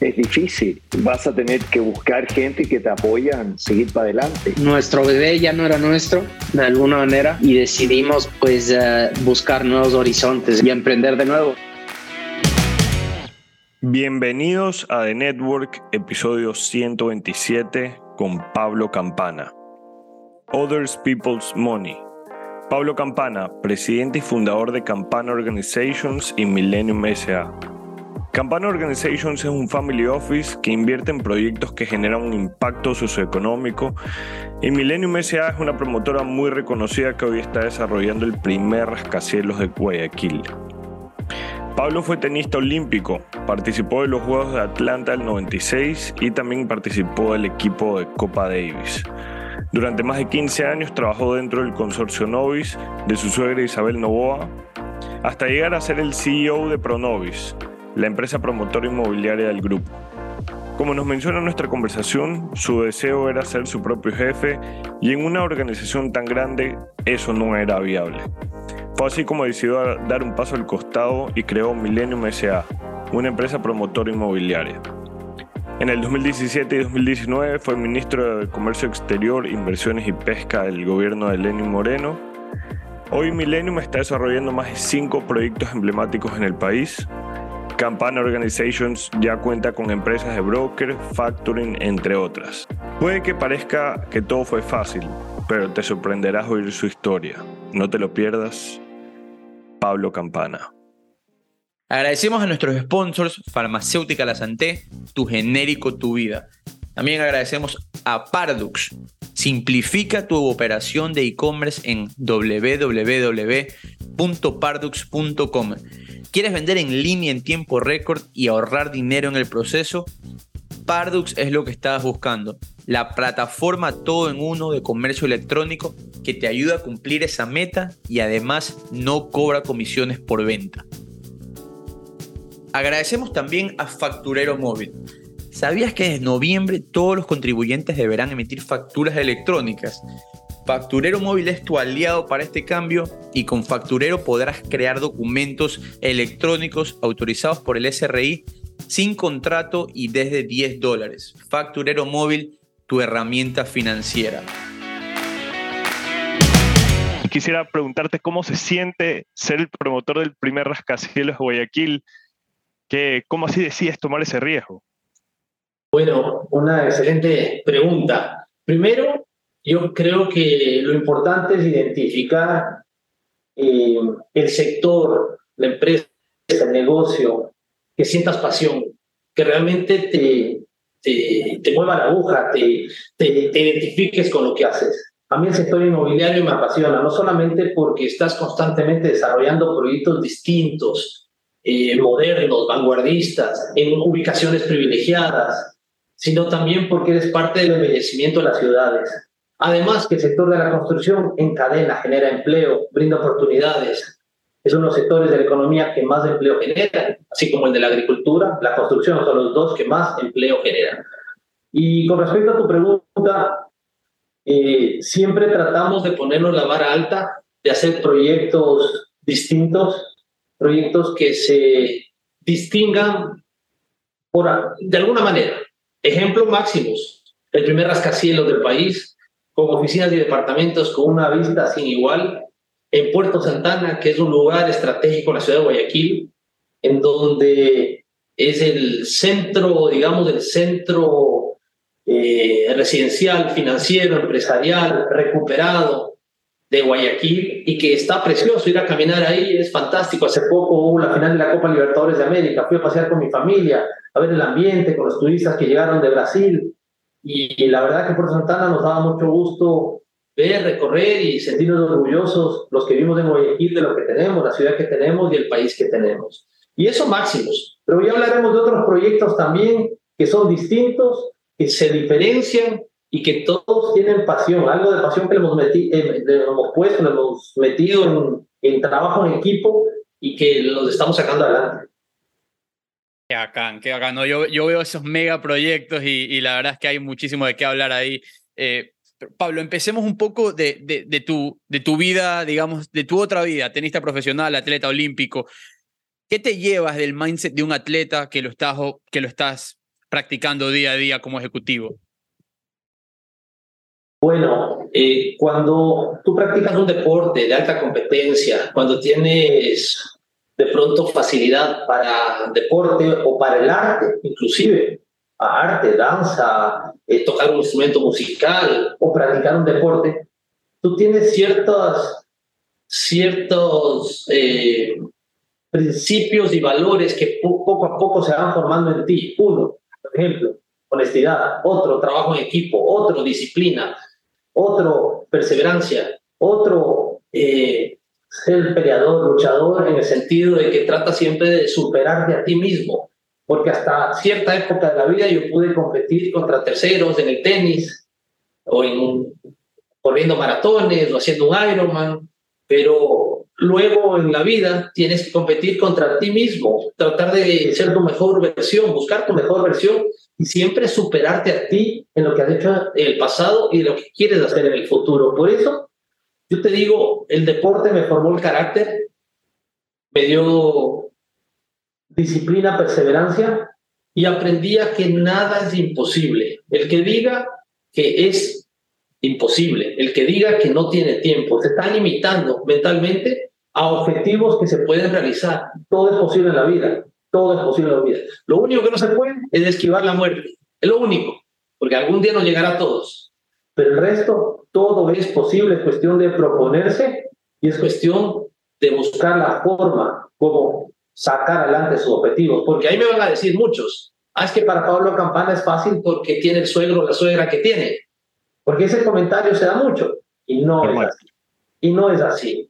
es difícil. Vas a tener que buscar gente que te apoyan, seguir para adelante. Nuestro bebé ya no era nuestro, de alguna manera, y decidimos pues eh, buscar nuevos horizontes y emprender de nuevo. Bienvenidos a The Network, episodio 127 con Pablo Campana. Others People's Money. Pablo Campana, presidente y fundador de Campana Organizations y Millennium SA Campana Organizations es un family office que invierte en proyectos que generan un impacto socioeconómico y Millennium SA es una promotora muy reconocida que hoy está desarrollando el primer rascacielos de Guayaquil. Pablo fue tenista olímpico, participó de los Juegos de Atlanta del 96 y también participó del equipo de Copa Davis. Durante más de 15 años trabajó dentro del consorcio Novis de su suegra Isabel Novoa, hasta llegar a ser el CEO de Pronovis, la empresa promotora inmobiliaria del grupo. Como nos menciona nuestra conversación, su deseo era ser su propio jefe y en una organización tan grande eso no era viable. Fue así como decidió dar un paso al costado y creó Millennium SA, una empresa promotora inmobiliaria. En el 2017 y 2019 fue ministro de Comercio Exterior, Inversiones y Pesca del gobierno de Lenin Moreno. Hoy Millennium está desarrollando más de cinco proyectos emblemáticos en el país, Campana Organizations ya cuenta con empresas de broker, factoring, entre otras. Puede que parezca que todo fue fácil, pero te sorprenderás oír su historia. No te lo pierdas. Pablo Campana. Agradecemos a nuestros sponsors, Farmacéutica La Santé, Tu Genérico Tu Vida. También agradecemos a Pardux. Simplifica tu operación de e-commerce en www.pardux.com ¿Quieres vender en línea en tiempo récord y ahorrar dinero en el proceso? Pardux es lo que estabas buscando. La plataforma todo en uno de comercio electrónico que te ayuda a cumplir esa meta y además no cobra comisiones por venta. Agradecemos también a Facturero Móvil. ¿Sabías que desde noviembre todos los contribuyentes deberán emitir facturas electrónicas? Facturero Móvil es tu aliado para este cambio y con Facturero podrás crear documentos electrónicos autorizados por el SRI sin contrato y desde 10 dólares. Facturero Móvil, tu herramienta financiera. Quisiera preguntarte cómo se siente ser el promotor del primer rascacielos de Guayaquil. Que, ¿Cómo así decides tomar ese riesgo? Bueno, una excelente pregunta. Primero, yo creo que lo importante es identificar eh, el sector, la empresa, el negocio, que sientas pasión, que realmente te, te, te mueva la aguja, te, te, identifiques con lo que haces. A mí el sector inmobiliario me apasiona, no solamente porque estás constantemente desarrollando proyectos distintos, eh, modernos, vanguardistas, en ubicaciones privilegiadas, sino también porque eres parte del embellecimiento de las ciudades. Además, que el sector de la construcción encadena, genera empleo, brinda oportunidades. Es uno de los sectores de la economía que más empleo genera, así como el de la agricultura. La construcción son los dos que más empleo generan. Y con respecto a tu pregunta, eh, siempre tratamos de ponernos la vara alta, de hacer proyectos distintos, proyectos que se distingan por, de alguna manera. Ejemplo máximos, el primer rascacielos del país, con oficinas y departamentos con una vista sin igual, en Puerto Santana, que es un lugar estratégico en la ciudad de Guayaquil, en donde es el centro, digamos, el centro eh, residencial, financiero, empresarial, recuperado de Guayaquil y que está precioso ir a caminar ahí, es fantástico. Hace poco hubo la final de la Copa Libertadores de América, fui a pasear con mi familia, a ver el ambiente, con los turistas que llegaron de Brasil, y, la verdad que por Santana nos daba mucho gusto ver, recorrer y sentirnos orgullosos los que vivimos en Guayaquil de lo que tenemos, la ciudad que tenemos y el país que tenemos. Y eso máximos. Pero ya hablaremos de otros proyectos también que son distintos, que se diferencian y que todos tienen pasión, algo de pasión que le hemos, metido, eh, hemos puesto, le hemos metido en, en trabajo en equipo y que los estamos sacando adelante. Qué bacán, qué bacán. No, yo, yo veo esos mega proyectos y, y, la verdad es que hay muchísimo de qué hablar ahí. Eh, Pablo, empecemos un poco de, de, de, tu, de tu vida, digamos, de tu otra vida, tenista profesional, atleta olímpico. ¿Qué te llevas del mindset de un atleta que lo estás, que lo estás practicando día a día como ejecutivo? Bueno, eh, cuando tú practicas un deporte de alta competencia, cuando tienes de pronto facilidad para deporte o para el arte, inclusive arte, danza, eh, tocar un instrumento musical o practicar un deporte, tú tienes ciertos, ciertos eh, principios y valores que poco a poco se van formando en ti. Uno, por ejemplo, honestidad. Otro, trabajo en equipo. Otro, disciplina. Otro, perseverancia. Otro, eh, ser peleador, luchador, en el sentido de que trata siempre de superarte a ti mismo. Porque hasta cierta época de la vida yo pude competir contra terceros en el tenis o en corriendo maratones o haciendo un Ironman, pero luego en la vida tienes que competir contra ti mismo, tratar de ser tu mejor versión, buscar tu mejor versión y siempre superarte a ti en lo que has hecho en el pasado y lo que quieres hacer en el futuro. Por eso, yo te digo, el deporte me formó el carácter, me dio disciplina, perseverancia y aprendí a que nada es imposible. El que diga que es imposible, el que diga que no tiene tiempo, se está limitando mentalmente a objetivos que se pueden realizar. Todo es posible en la vida. Todo es posible en la vida. Lo único que no se puede es esquivar la muerte. Es lo único, porque algún día nos llegará a todos. Pero el resto, todo es posible. Es cuestión de proponerse y es cuestión de buscar la forma como sacar adelante sus objetivos. Porque ahí me van a decir muchos, ah, es que para Pablo Campana es fácil porque tiene el suegro o la suegra que tiene. Porque ese comentario se da mucho y no es así. Y no es así.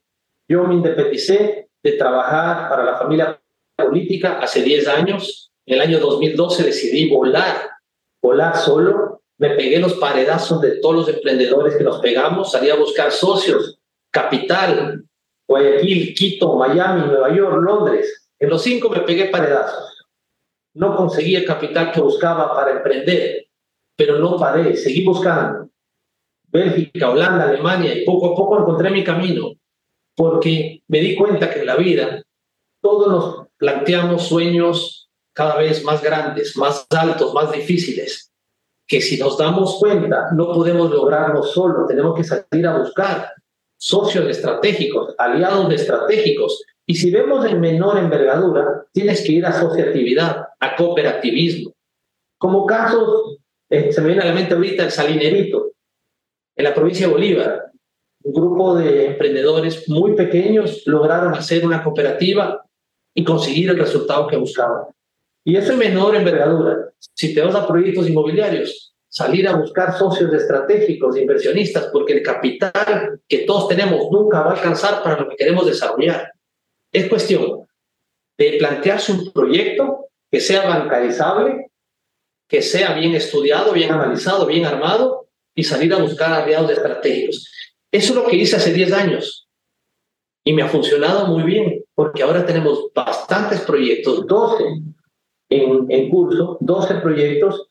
Yo me independicé de trabajar para la familia política hace 10 años. En el año 2012 decidí volar, volar solo. Me pegué los paredazos de todos los emprendedores que nos pegamos. Salí a buscar socios, capital, Guayaquil, Quito, Miami, Nueva York, Londres. En los cinco me pegué paredazos. No conseguí el capital que buscaba para emprender, pero no paré, seguí buscando. Bélgica, Holanda, Alemania, y poco a poco encontré mi camino porque me di cuenta que en la vida todos nos planteamos sueños cada vez más grandes, más altos, más difíciles, que si nos damos cuenta no podemos lograrlo solo, tenemos que salir a buscar socios estratégicos, aliados estratégicos. Y si vemos en menor envergadura, tienes que ir a asociatividad, a cooperativismo. Como casos, eh, se me viene a la mente ahorita el Salinerito, en la provincia de Bolívar un grupo de emprendedores muy pequeños lograron hacer una cooperativa y conseguir el resultado que buscaban. Y es menor envergadura. Si te vas a proyectos inmobiliarios, salir a buscar socios estratégicos, inversionistas, porque el capital que todos tenemos nunca va a alcanzar para lo que queremos desarrollar. Es cuestión de plantearse un proyecto que sea bancarizable, que sea bien estudiado, bien analizado, bien armado y salir a buscar aliados estratégicos. Eso es lo que hice hace 10 años y me ha funcionado muy bien porque ahora tenemos bastantes proyectos, 12 en, en curso, 12 proyectos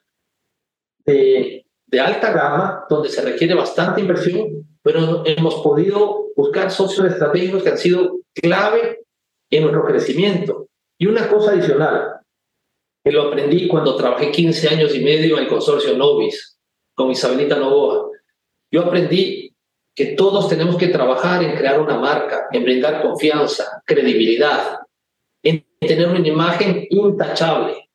de, de alta gama donde se requiere bastante inversión, pero hemos podido buscar socios estratégicos que han sido clave en nuestro crecimiento. Y una cosa adicional, que lo aprendí cuando trabajé 15 años y medio en el consorcio Novis con Isabelita Novoa. Yo aprendí que todos tenemos que trabajar en crear una marca, en brindar confianza, credibilidad, en tener una imagen intachable.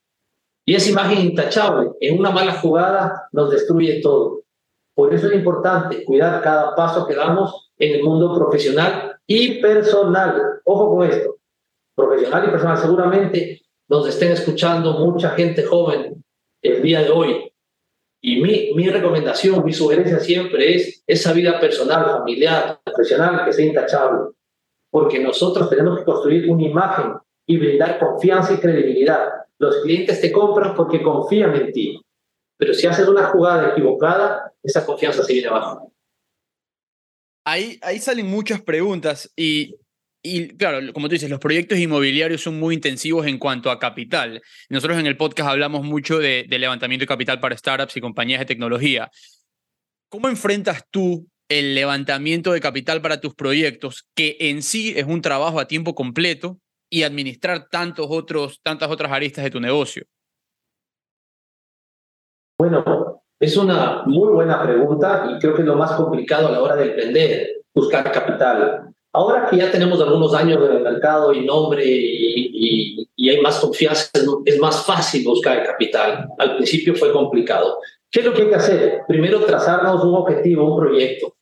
Y esa imagen intachable en una mala jugada nos destruye todo. Por eso es importante cuidar cada paso que damos en el mundo profesional y personal. Ojo con esto, profesional y personal. Seguramente nos estén escuchando mucha gente joven el día de hoy y mi, mi recomendación, mi sugerencia siempre es esa vida personal, familiar, profesional que sea intachable. Porque nosotros tenemos que construir una imagen y brindar confianza y credibilidad. Los clientes te compran porque confían en ti. Pero si haces una jugada equivocada, esa confianza se viene abajo. Ahí, ahí salen muchas preguntas y, y, claro, como tú dices, los proyectos inmobiliarios son muy intensivos en cuanto a capital. Nosotros en el podcast hablamos mucho de, de levantamiento de capital para startups y compañías de tecnología. ¿Cómo enfrentas tú el levantamiento de capital para tus proyectos, que en sí es un trabajo a tiempo completo, y administrar tantos otros, tantas otras aristas de tu negocio? Bueno, es una muy buena pregunta y creo que es lo más complicado a la hora de emprender, buscar capital. Ahora que ya tenemos algunos años en el mercado y nombre y, y, hay más confianza, es más fácil buscar capital. Al principio fue complicado. ¿Qué es lo que hay que hacer? Primero trazarnos un objetivo, un proyecto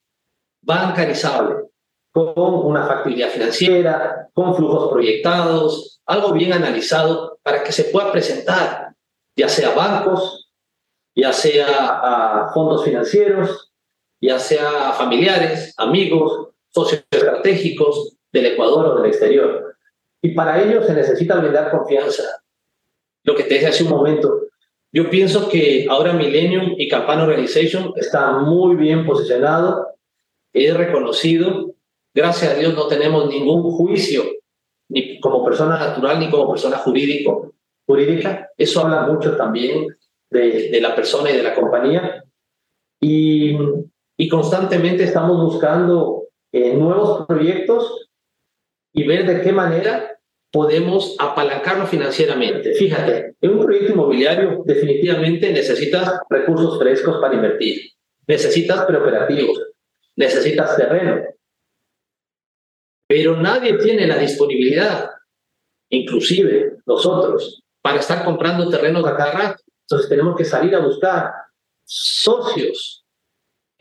bancarizable, con una factibilidad financiera, con flujos proyectados, algo bien analizado para que se pueda presentar, ya sea bancos, ya sea a fondos financieros, ya sea familiares, amigos, socios estratégicos del Ecuador o del exterior. Y para ello se necesita brindar confianza. Lo que te dije hace un momento, yo pienso que ahora Millennium y Campana Organization está muy bien posicionado, es reconocido. Gracias a Dios no tenemos ningún juicio, ni como persona natural ni como persona jurídico, jurídica. Eso habla mucho también de, de la persona y de la compañía. Y, y constantemente estamos buscando eh, nuevos proyectos y ver de qué manera podemos apalancarlo financieramente. Fíjate, en un proyecto inmobiliario definitivamente necesitas recursos frescos para invertir, necesitas preoperativos, necesitas terreno, pero nadie tiene la disponibilidad, inclusive nosotros, para estar comprando terrenos a cada rato. Entonces tenemos que salir a buscar socios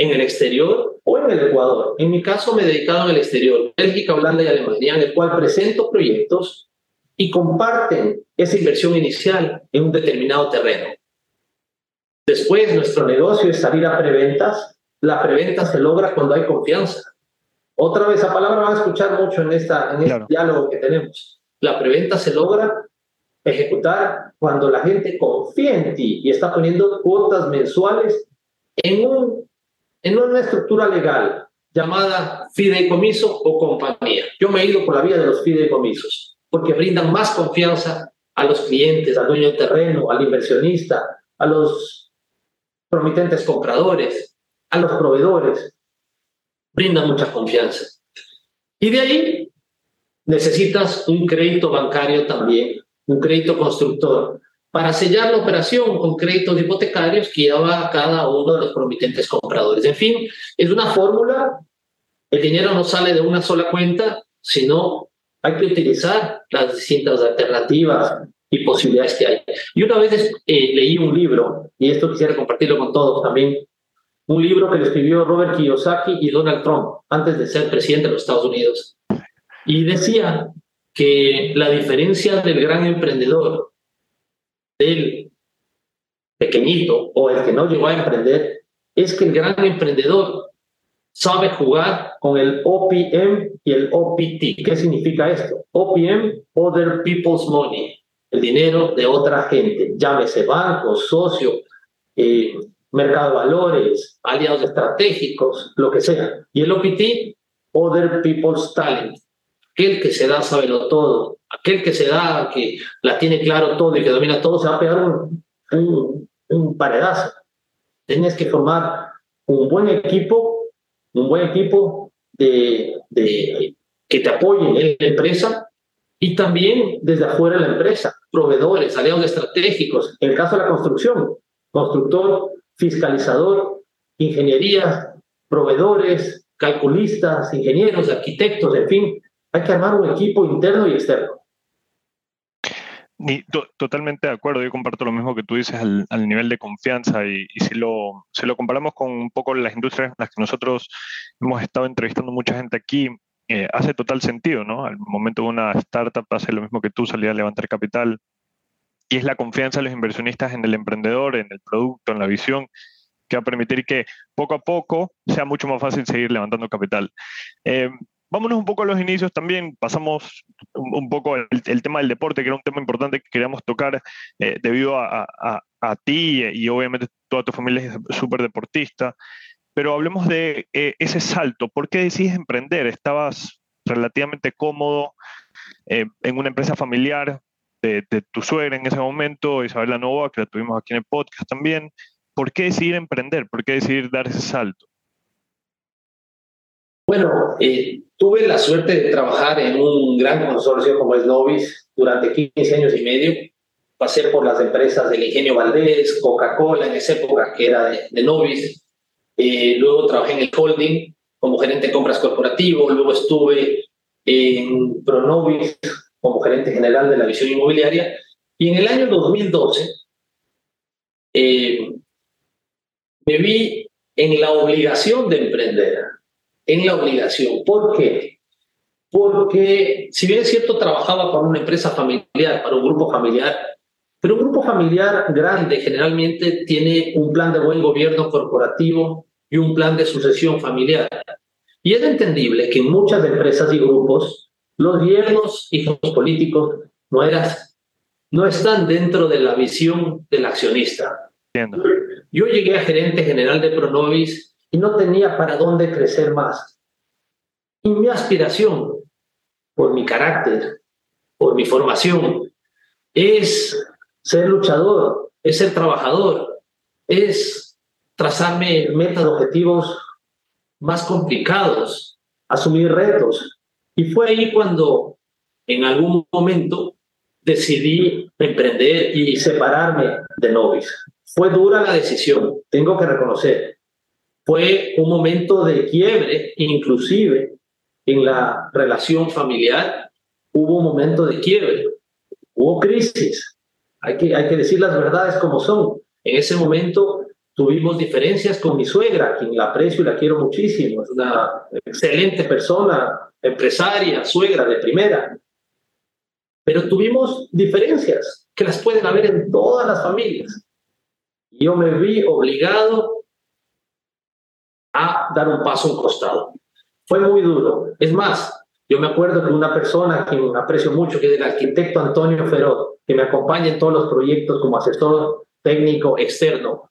en el exterior o en el Ecuador. En mi caso me he dedicado en el exterior, Bélgica, Holanda y Alemania, en el cual presento proyectos y comparten esa inversión inicial en un determinado terreno. Después nuestro negocio es salir a preventas. La preventa se logra cuando hay confianza. Otra vez, esa palabra van a escuchar mucho en, esta, en este diálogo que tenemos. La preventa se logra ejecutar cuando la gente confía en ti y está poniendo cuotas mensuales en, un, en una estructura legal llamada fideicomiso o compañía. Yo me he ido por la vía de los fideicomisos porque brindan más confianza a los clientes, al dueño del terreno, al inversionista, a los promitentes compradores, a los proveedores. Brindan mucha confianza. Y de ahí necesitas un crédito bancario también, un crédito constructor, para sellar la operación con créditos hipotecarios que lleva cada uno de los promitentes compradores. En fin, es una fórmula. El dinero no sale de una sola cuenta, sino hay que utilizar las distintas alternativas y posibilidades que hay. Y una vez eh, leí un libro, y esto quisiera compartirlo con todos también, un libro que escribió Robert Kiyosaki y Donald Trump antes de ser presidente de los Estados Unidos. Y decía que la diferencia del gran emprendedor, del pequeñito o el que no llegó a emprender, es que el gran emprendedor sabe jugar con el OPM y el OPT. ¿Qué significa esto? OPM, Other People's Money, el dinero de otra gente, llámese banco, socio, eh, mercado valores, aliados estratégicos, lo que sea. Y el OPT, Other People's Talent, aquel que se da saberlo todo, aquel que se da, que la tiene claro todo y que domina todo, se va a pegar un, un, un paredazo. Tienes que formar un buen equipo un buen equipo de, de, que te apoye en la empresa y también desde afuera de la empresa, proveedores, aliados estratégicos. En el caso de la construcción, constructor, fiscalizador, ingeniería, proveedores, calculistas, ingenieros, arquitectos, en fin, hay que armar un equipo interno y externo totalmente de acuerdo, yo comparto lo mismo que tú dices al, nivel de confianza y, si, lo, si lo comparamos con un poco las industrias en las que nosotros hemos estado entrevistando mucha gente aquí, eh, hace total sentido, ¿no? Al momento de una startup hace lo mismo que tú, salir a levantar capital y es la confianza de los inversionistas en el emprendedor, en el producto, en la visión, que va a permitir que poco a poco sea mucho más fácil seguir levantando capital. Eh, vámonos un poco a los inicios también, pasamos un, poco el, tema del deporte, que era un tema importante que queríamos tocar eh, debido a, ti y obviamente toda tu familia es súper deportista, pero hablemos de eh, ese salto. ¿Por qué decides emprender? Estabas relativamente cómodo eh, en una empresa familiar de, tu suegra en ese momento, Isabela Nova, que la tuvimos aquí en el podcast también. ¿Por qué decidir emprender? ¿Por qué decidir dar ese salto? Bueno, eh, tuve la suerte de trabajar en un gran consorcio como es Novis durante 15 años y medio. Pasé por las empresas del Ingenio Valdés, Coca-Cola en esa época que era de, Novis. Eh, luego trabajé en el holding como gerente de compras corporativo. Luego estuve en Pronovis como gerente general de la visión inmobiliaria. Y en el año 2012 eh, me vi en la obligación de emprender en la obligación. ¿Por qué? Porque si bien es cierto, trabajaba para una empresa familiar, para un grupo familiar, pero un grupo familiar grande generalmente tiene un plan de buen gobierno corporativo y un plan de sucesión familiar. Y es entendible que en muchas empresas y grupos los gobiernos y los políticos no, están dentro de la visión del accionista. Yo llegué a gerente general de Pronovis y no tenía para dónde crecer más. Y mi aspiración, por mi carácter, por mi formación, es ser luchador, es ser trabajador, es trazarme metas, objetivos más complicados, asumir retos. Y fue ahí cuando en algún momento decidí emprender y separarme de Novis. Fue dura la decisión, tengo que reconocer, fue un momento de quiebre, inclusive en la relación familiar hubo un momento de quiebre, hubo crisis. Hay que, hay que decir las verdades como son. En ese momento tuvimos diferencias con mi suegra, quien la aprecio y la quiero muchísimo. Es una excelente persona, empresaria, suegra de primera. Pero tuvimos diferencias que las pueden haber en todas las familias. Yo me vi obligado a dar un paso un costado. Fue muy duro. Es más, yo me acuerdo que una persona que me aprecio mucho, que es el arquitecto Antonio Ferot, que me acompaña en todos los proyectos como asesor técnico externo,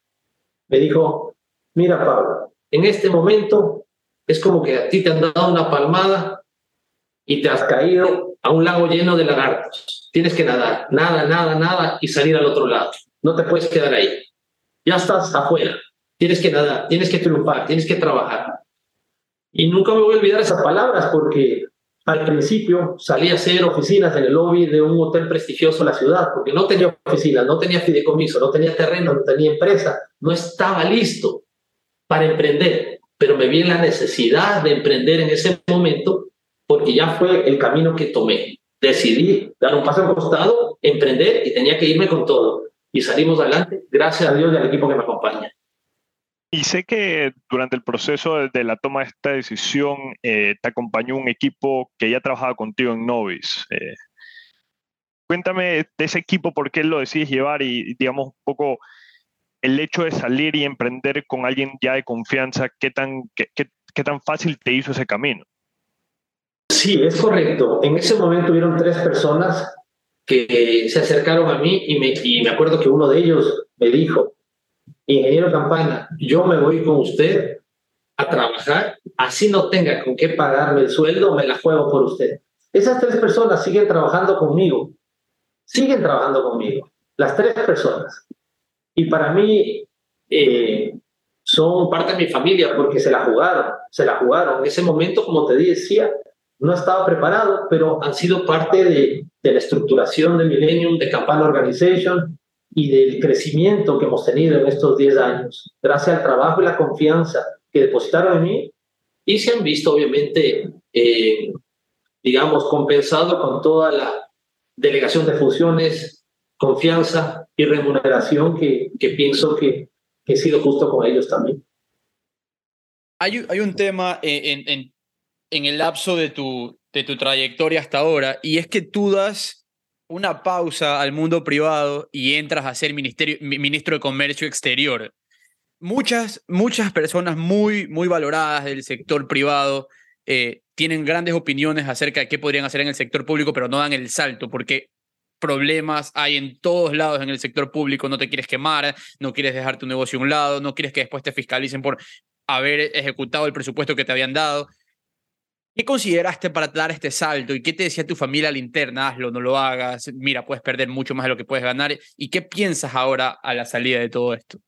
me dijo, mira Pablo, en este momento es como que a ti te han dado una palmada y te has caído a un lago lleno de lagartos. Tienes que nadar, nada, nada, nada y salir al otro lado. No te puedes quedar ahí. Ya estás afuera. Tienes que nadar, tienes que triunfar, tienes que trabajar. Y nunca me voy a olvidar esas palabras porque al principio salí a hacer oficinas en el lobby de un hotel prestigioso en la ciudad, porque no tenía oficinas, no tenía fideicomiso, no tenía terreno, no tenía empresa, no estaba listo para emprender, pero me vi en la necesidad de emprender en ese momento porque ya fue el camino que tomé. Decidí dar un paso al costado, emprender y tenía que irme con todo. Y salimos adelante, gracias a Dios y al equipo que me acompaña. Y sé que durante el proceso de, la toma de esta decisión eh, te acompañó un equipo que ya trabajaba contigo en Novis. Eh, cuéntame de ese equipo, por qué lo decides llevar y, digamos, un poco el hecho de salir y emprender con alguien ya de confianza, ¿qué tan, qué, qué, tan fácil te hizo ese camino? Sí, es correcto. En ese momento hubieron tres personas que se acercaron a mí y me, y me acuerdo que uno de ellos me dijo, ingeniero Campana, yo me voy con usted a trabajar, así no tenga con qué pagarme el sueldo, me la juego por usted. Esas tres personas siguen trabajando conmigo, siguen trabajando conmigo, las tres personas. Y para mí eh, son parte de mi familia porque se la jugaron, se la jugaron. En ese momento, como te decía, no estaba preparado, pero han sido parte de, de la estructuración de Millennium, de Campana Organization, y del crecimiento que hemos tenido en estos 10 años, gracias al trabajo y la confianza que depositaron en mí, y se han visto obviamente, eh, digamos, compensado con toda la delegación de funciones, confianza y remuneración que, que pienso que, que, he sido justo con ellos también. Hay, hay un tema en, en, en el lapso de tu, de tu trayectoria hasta ahora, y es que tú das una pausa al mundo privado y entras a ser ministro de Comercio Exterior. Muchas, muchas personas muy, muy valoradas del sector privado eh, tienen grandes opiniones acerca de qué podrían hacer en el sector público, pero no dan el salto, porque problemas hay en todos lados en el sector público, no te quieres quemar, no quieres dejar tu negocio a un lado, no quieres que después te fiscalicen por haber ejecutado el presupuesto que te habían dado. ¿Qué consideraste para dar este salto y qué te decía tu familia linterna? Hazlo, no lo hagas, mira, puedes perder mucho más de lo que puedes ganar. ¿Y qué piensas ahora a la salida de todo esto?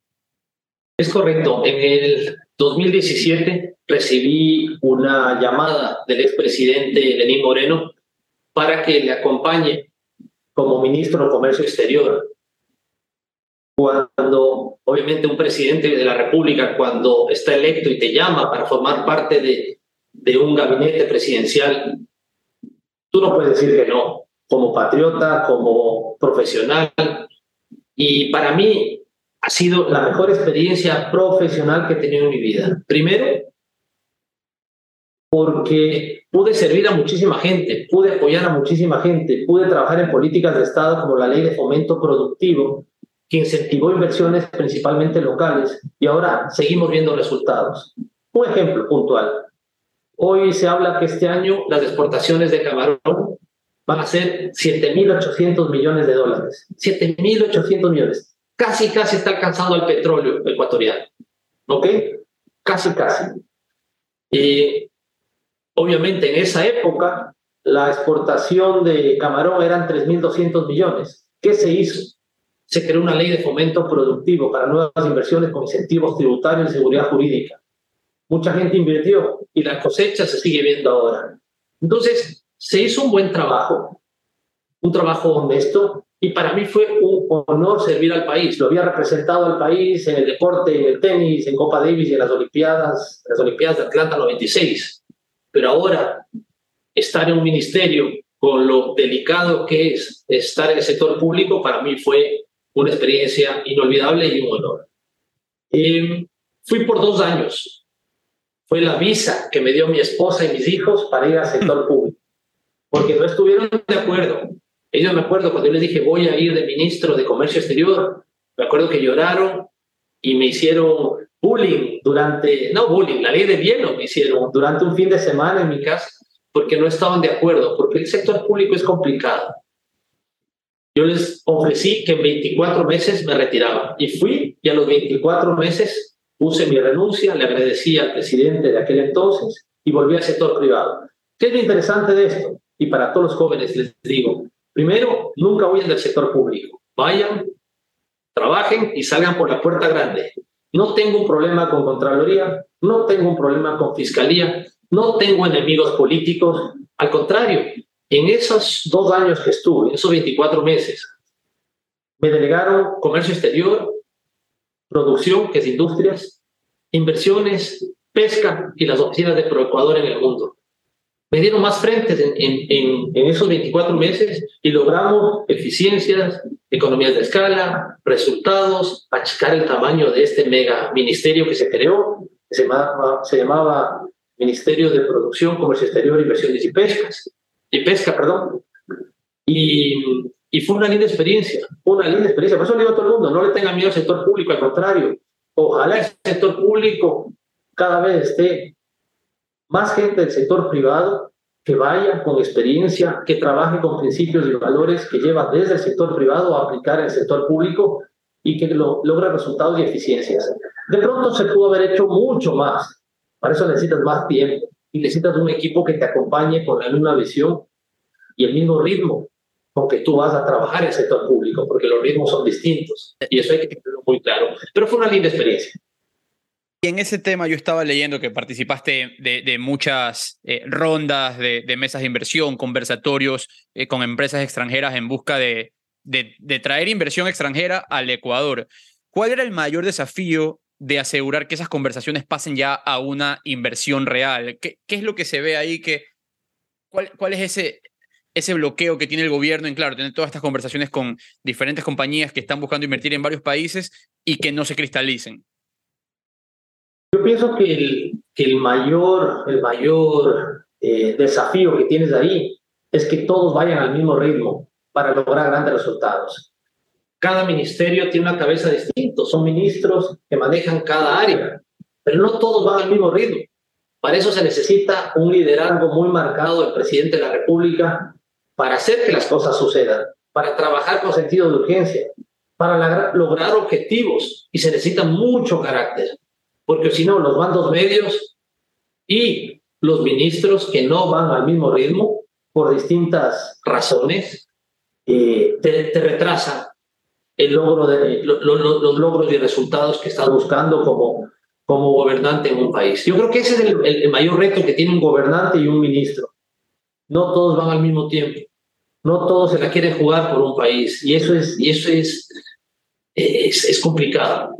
Es correcto. En el 2017 recibí una llamada del expresidente Lenín Moreno para que le acompañe como ministro de Comercio Exterior. Cuando, obviamente, un presidente de la República, cuando está electo y te llama para formar parte de, de un gabinete presidencial, tú no puedes decir que no, como patriota, como profesional. Y para mí ha sido la mejor experiencia profesional que he tenido en mi vida. Primero, porque pude servir a muchísima gente, pude apoyar a muchísima gente, pude trabajar en políticas de Estado como la ley de fomento productivo, que incentivó inversiones principalmente locales, y ahora seguimos viendo resultados. Un ejemplo puntual. Hoy se habla que este año las exportaciones de camarón van a ser 7.800 millones de dólares. 7.800 millones. Casi, casi está alcanzando el petróleo ecuatoriano. ¿Ok? Casi, casi. Y Obviamente en esa época la exportación de camarón eran 3.200 millones. ¿Qué se hizo? Se creó una ley de fomento productivo para nuevas inversiones con incentivos tributarios y seguridad jurídica. Mucha gente invirtió y la cosecha se sigue viendo ahora. Entonces, se hizo un buen trabajo, un trabajo honesto, y para mí fue un honor servir al país. Lo había representado al país en el deporte, en el tenis, en Copa Davis y en las Olimpiadas, las Olimpiadas de Atlanta 96. Pero ahora, estar en un ministerio con lo delicado que es estar en el sector público, para mí fue una experiencia inolvidable y un honor. Em, fui por dos años. Fue la visa que me dio mi esposa y mis hijos para ir al sector público, porque no estuvieron de acuerdo. Ellos me acuerdo cuando yo les dije voy a ir de ministro de Comercio Exterior, me acuerdo que lloraron y me hicieron bullying durante, no bullying, la ley de hielo me hicieron durante un fin de semana en mi casa porque no estaban de acuerdo, porque el sector público es complicado. Yo les ofrecí que en 24 meses me retiraba y fui y a los 24 meses puse mi renuncia, le agradecí al presidente de aquel entonces y volví al sector privado. ¿Qué es lo interesante de esto? Y para todos los jóvenes les digo, primero, nunca huyan del sector público, vayan, trabajen y salgan por la puerta grande. No tengo un problema con Contraloría, no tengo un problema con Fiscalía, no tengo enemigos políticos. Al contrario, en esos dos años que estuve, esos 24 meses, me delegaron comercio exterior, producción, que es industrias, inversiones, pesca y las oficinas de Proecuador en el mundo me dieron más frentes en, en, en, esos 24 meses y logramos eficiencias, economías de escala, resultados, achicar el tamaño de este mega ministerio que se creó, que se llamaba, se llamaba Ministerio de Producción, Comercio Exterior, Inversiones y Pescas, y Pesca, perdón. Y, y fue una linda experiencia, una linda experiencia. Por eso le digo a todo el mundo, no le tengan miedo al sector público, al contrario, ojalá el sector público cada vez esté más gente del sector privado que vaya con experiencia, que trabaje con principios y valores que lleva desde el sector privado a aplicar en el sector público y que lo, logra resultados y eficiencias. De pronto se pudo haber hecho mucho más. Para eso necesitas más tiempo y necesitas un equipo que te acompañe con la misma visión y el mismo ritmo con que tú vas a trabajar en el sector público, porque los ritmos son distintos y eso hay que tenerlo muy claro. Pero fue una linda experiencia. Y en ese tema yo estaba leyendo que participaste de, muchas eh, rondas de, mesas de inversión, conversatorios eh, con empresas extranjeras en busca de, de, traer inversión extranjera al Ecuador. ¿Cuál era el mayor desafío de asegurar que esas conversaciones pasen ya a una inversión real? ¿Qué, qué es lo que se ve ahí? Que, ¿Cuál, cuál es ese, ese bloqueo que tiene el gobierno en, claro, tener todas estas conversaciones con diferentes compañías que están buscando invertir en varios países y que no se cristalicen? Yo pienso que el, el mayor, el mayor eh, desafío que tienes ahí es que todos vayan al mismo ritmo para lograr grandes resultados. Cada ministerio tiene una cabeza distinta, son ministros que manejan cada área, pero no todos van al mismo ritmo. Para eso se necesita un liderazgo muy marcado del presidente de la República para hacer que las cosas sucedan. para trabajar con sentido de urgencia, para lograr objetivos y se necesita mucho carácter, porque si no, los bandos medios y los ministros que no van al mismo ritmo por distintas razones eh, te, retrasan el logro de, los logros y resultados que estás buscando como, como gobernante en un país. Yo creo que ese es el mayor reto que tiene un gobernante y un ministro. No todos van al mismo tiempo no todos se la quieren jugar por un país y eso es, y eso es, es, es complicado.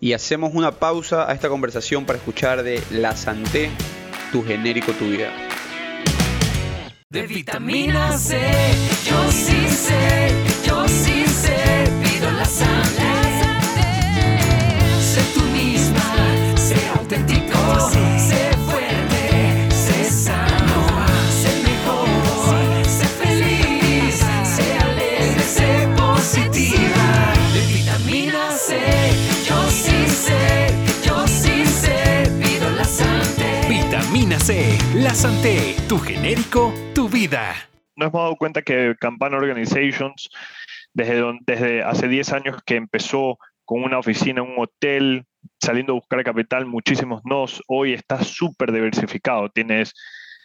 Y hacemos una pausa a esta conversación para escuchar de La Santé, tu genérico, tu vida. De vitamina C, yo sí sé, yo sí sé, pido la Santé. Santé, tu genérico, tu vida. Nos hemos dado cuenta que Campana Organizations, desde, desde hace 10 años que empezó con una oficina un hotel, saliendo a buscar capital, muchísimos nos, hoy está súper diversificado. Tienes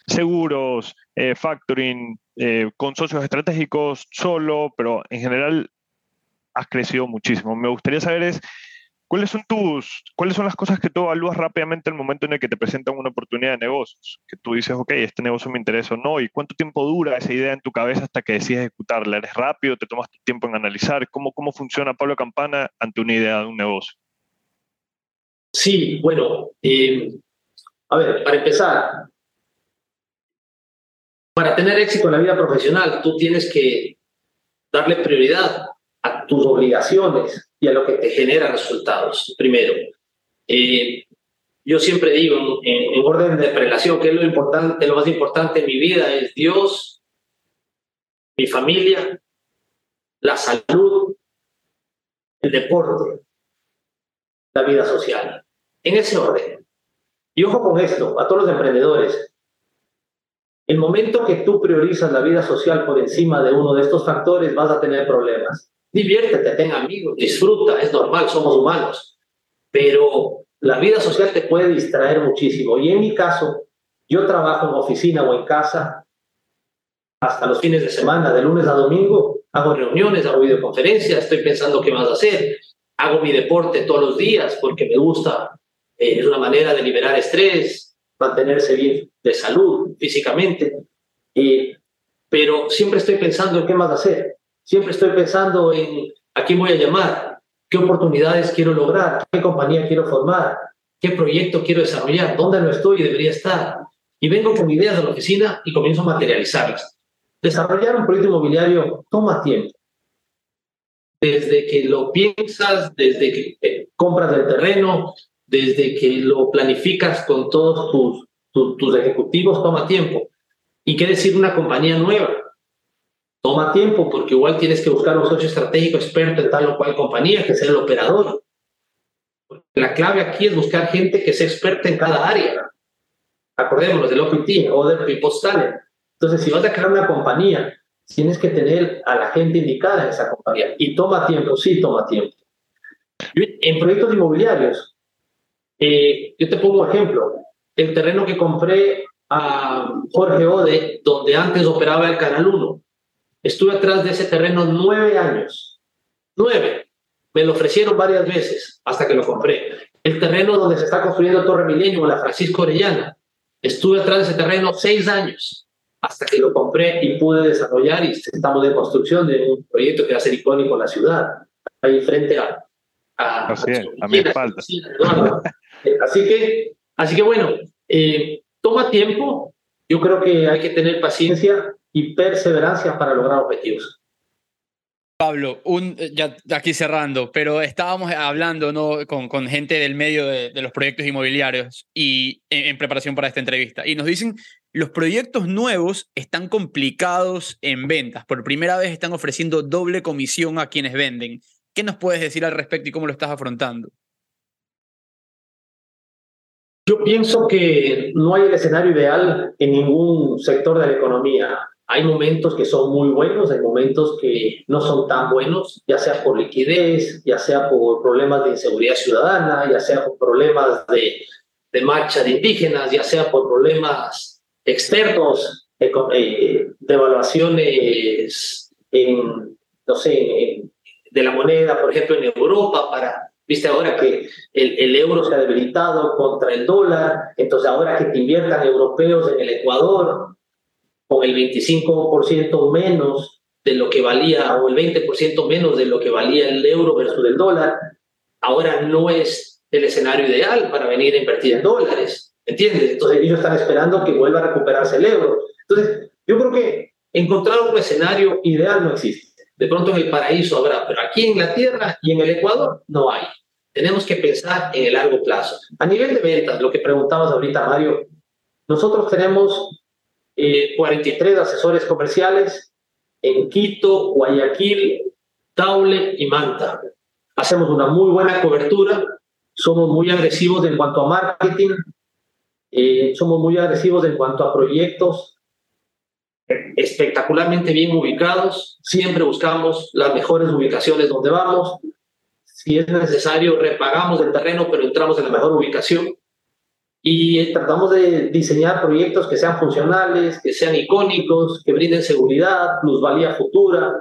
seguros, eh, factoring, eh, con socios estratégicos solo, pero en general has crecido muchísimo. Me gustaría saber es, ¿cuáles son tus, cuáles son las cosas que tú evalúas rápidamente el momento en el que te presentan una oportunidad de negocios? Que tú dices, ok, este negocio me interesa o no, y cuánto tiempo dura esa idea en tu cabeza hasta que decides ejecutarla. ¿Eres rápido? ¿Te tomas tu tiempo en analizar? ¿Cómo, cómo funciona Pablo Campana ante una idea de un negocio? Sí, bueno, eh, a ver, para empezar, para tener éxito en la vida profesional, tú tienes que darle prioridad a tus obligaciones y a lo que te genera resultados, primero. Eh, yo siempre digo, en, en orden de prelación, que lo importante, lo más importante en mi vida es Dios, mi familia, la salud, el deporte, la vida social. En ese orden. Y ojo con esto, a todos los emprendedores. El momento que tú priorizas la vida social por encima de uno de estos factores, vas a tener problemas. Diviértete, ten amigos, disfruta, es normal, somos humanos. Pero la vida social te puede distraer muchísimo. Y en mi caso, yo trabajo en oficina o en casa hasta los fines de semana, de lunes a domingo, hago reuniones, hago videoconferencias, estoy pensando qué más hacer, hago mi deporte todos los días porque me gusta, eh, es una manera de liberar estrés, mantenerse bien de salud físicamente, eh, pero siempre estoy pensando en qué más hacer, siempre estoy pensando en a quién voy a llamar, qué oportunidades quiero lograr, qué compañía quiero formar, qué proyecto quiero desarrollar, dónde no estoy y debería estar. Y vengo con ideas de la oficina y comienzo a materializarlas. Desarrollar un proyecto inmobiliario toma tiempo. Desde que lo piensas, desde que eh, compras el terreno, desde que lo planificas con todos tus, tus, tus ejecutivos, toma tiempo. Y qué decir una compañía nueva. Toma tiempo porque igual tienes que buscar un socio estratégico experto en tal o cual compañía, que sea el operador. La clave aquí es buscar gente que sea experta en cada área. Acordémonos del OPT, Other People's Talent. Entonces, si vas a crear una compañía, tienes que tener a la gente indicada en esa compañía. Y toma tiempo, sí, toma tiempo. En proyectos inmobiliarios, eh, yo te pongo un ejemplo. El terreno que compré a Jorge Ode, donde antes operaba el Canal 1, estuve atrás de ese terreno nueve años. Nueve. Me lo ofrecieron varias veces hasta que lo compré. El terreno donde se está construyendo Torre Milenio, la Francisco Orellana, estuve atrás de ese terreno seis años hasta que lo compré y pude desarrollar y estamos en construcción de un proyecto que va a ser icónico en la ciudad, ahí frente a... a Así es, a mi espalda. Así que, así que bueno, eh, toma tiempo, yo creo que hay que tener paciencia y perseverancia para lograr objetivos. Pablo, un, ya aquí cerrando, pero estábamos hablando ¿no? con, con gente del medio de, de los proyectos inmobiliarios y en, en, preparación para esta entrevista. Y nos dicen, los proyectos nuevos están complicados en ventas. Por primera vez están ofreciendo doble comisión a quienes venden. ¿Qué nos puedes decir al respecto y cómo lo estás afrontando? Yo pienso que no hay el escenario ideal en ningún sector de la economía. Hay momentos que son muy buenos, hay momentos que no son tan buenos, ya sea por liquidez, ya sea por problemas de inseguridad ciudadana, ya sea por problemas de, de marcha de indígenas, ya sea por problemas externos, eco- eh, devaluaciones en, no sé, en- de la moneda, por ejemplo, en Europa, para, viste ahora que el, el euro se ha debilitado contra el dólar, entonces ahora que te inviertan europeos en el Ecuador, con el 25% menos de lo que valía, o el 20% menos de lo que valía el euro versus el dólar, ahora no es el escenario ideal para venir a invertir en dólares, ¿entiendes? Entonces ellos están esperando que vuelva a recuperarse el euro. Entonces, yo creo que encontrar un escenario ideal no existe. De pronto en el paraíso habrá, pero aquí en la Tierra y en el Ecuador no hay. Tenemos que pensar en el largo plazo. A nivel de ventas, lo que preguntabas ahorita, Mario, nosotros tenemos eh, 43 asesores comerciales en Quito, Guayaquil, Taule y Manta. Hacemos una muy buena cobertura, somos muy agresivos en cuanto a marketing, eh, somos muy agresivos en cuanto a proyectos. Espectacularmente bien ubicados, siempre buscamos las mejores ubicaciones donde vamos, si es necesario repagamos el terreno, pero entramos en la mejor ubicación y tratamos de diseñar proyectos que sean funcionales, que sean icónicos, que brinden seguridad, plusvalía futura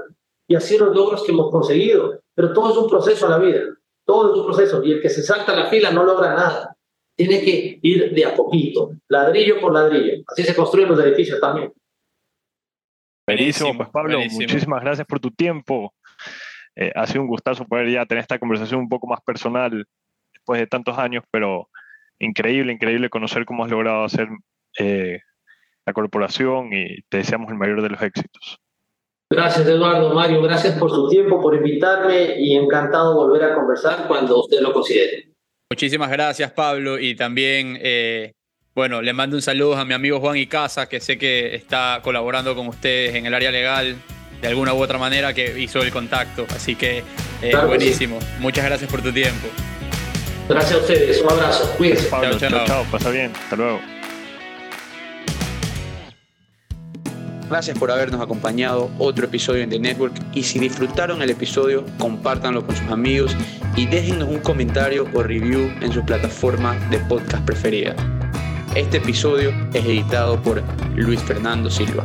y así los logros que hemos conseguido. Pero todo es un proceso en la vida, todo es un proceso y el que se salta la fila no logra nada. Tiene que ir de a poquito, ladrillo por ladrillo. Así se construyen los edificios también. Buenísimo, pues Pablo, muchísimas gracias por tu tiempo. Eh, ha sido un gustazo poder ya tener esta conversación un poco más personal después de tantos años, pero increíble, increíble conocer cómo has logrado hacer eh, la corporación y te deseamos el mayor de los éxitos. Gracias, Eduardo, Mario, gracias por su tiempo, por invitarme y encantado volver a conversar cuando usted lo considere. Muchísimas gracias, Pablo. Y también, eh, bueno, le mando un saludo a mi amigo Juan Icaza, que sé que está colaborando con ustedes en el área legal de alguna u otra manera, que hizo el contacto. Así que, eh, Claro que sí. buenísimo. Muchas gracias por tu tiempo. Gracias a ustedes, un abrazo, cuídense. Pablo, chao. chao, chao, pasa bien, hasta luego. Gracias por habernos acompañado otro episodio en The Network y si disfrutaron el episodio, compártanlo con sus amigos y déjennos un comentario o review en su plataforma de podcast preferida. Este episodio es editado por Luis Fernando Silva.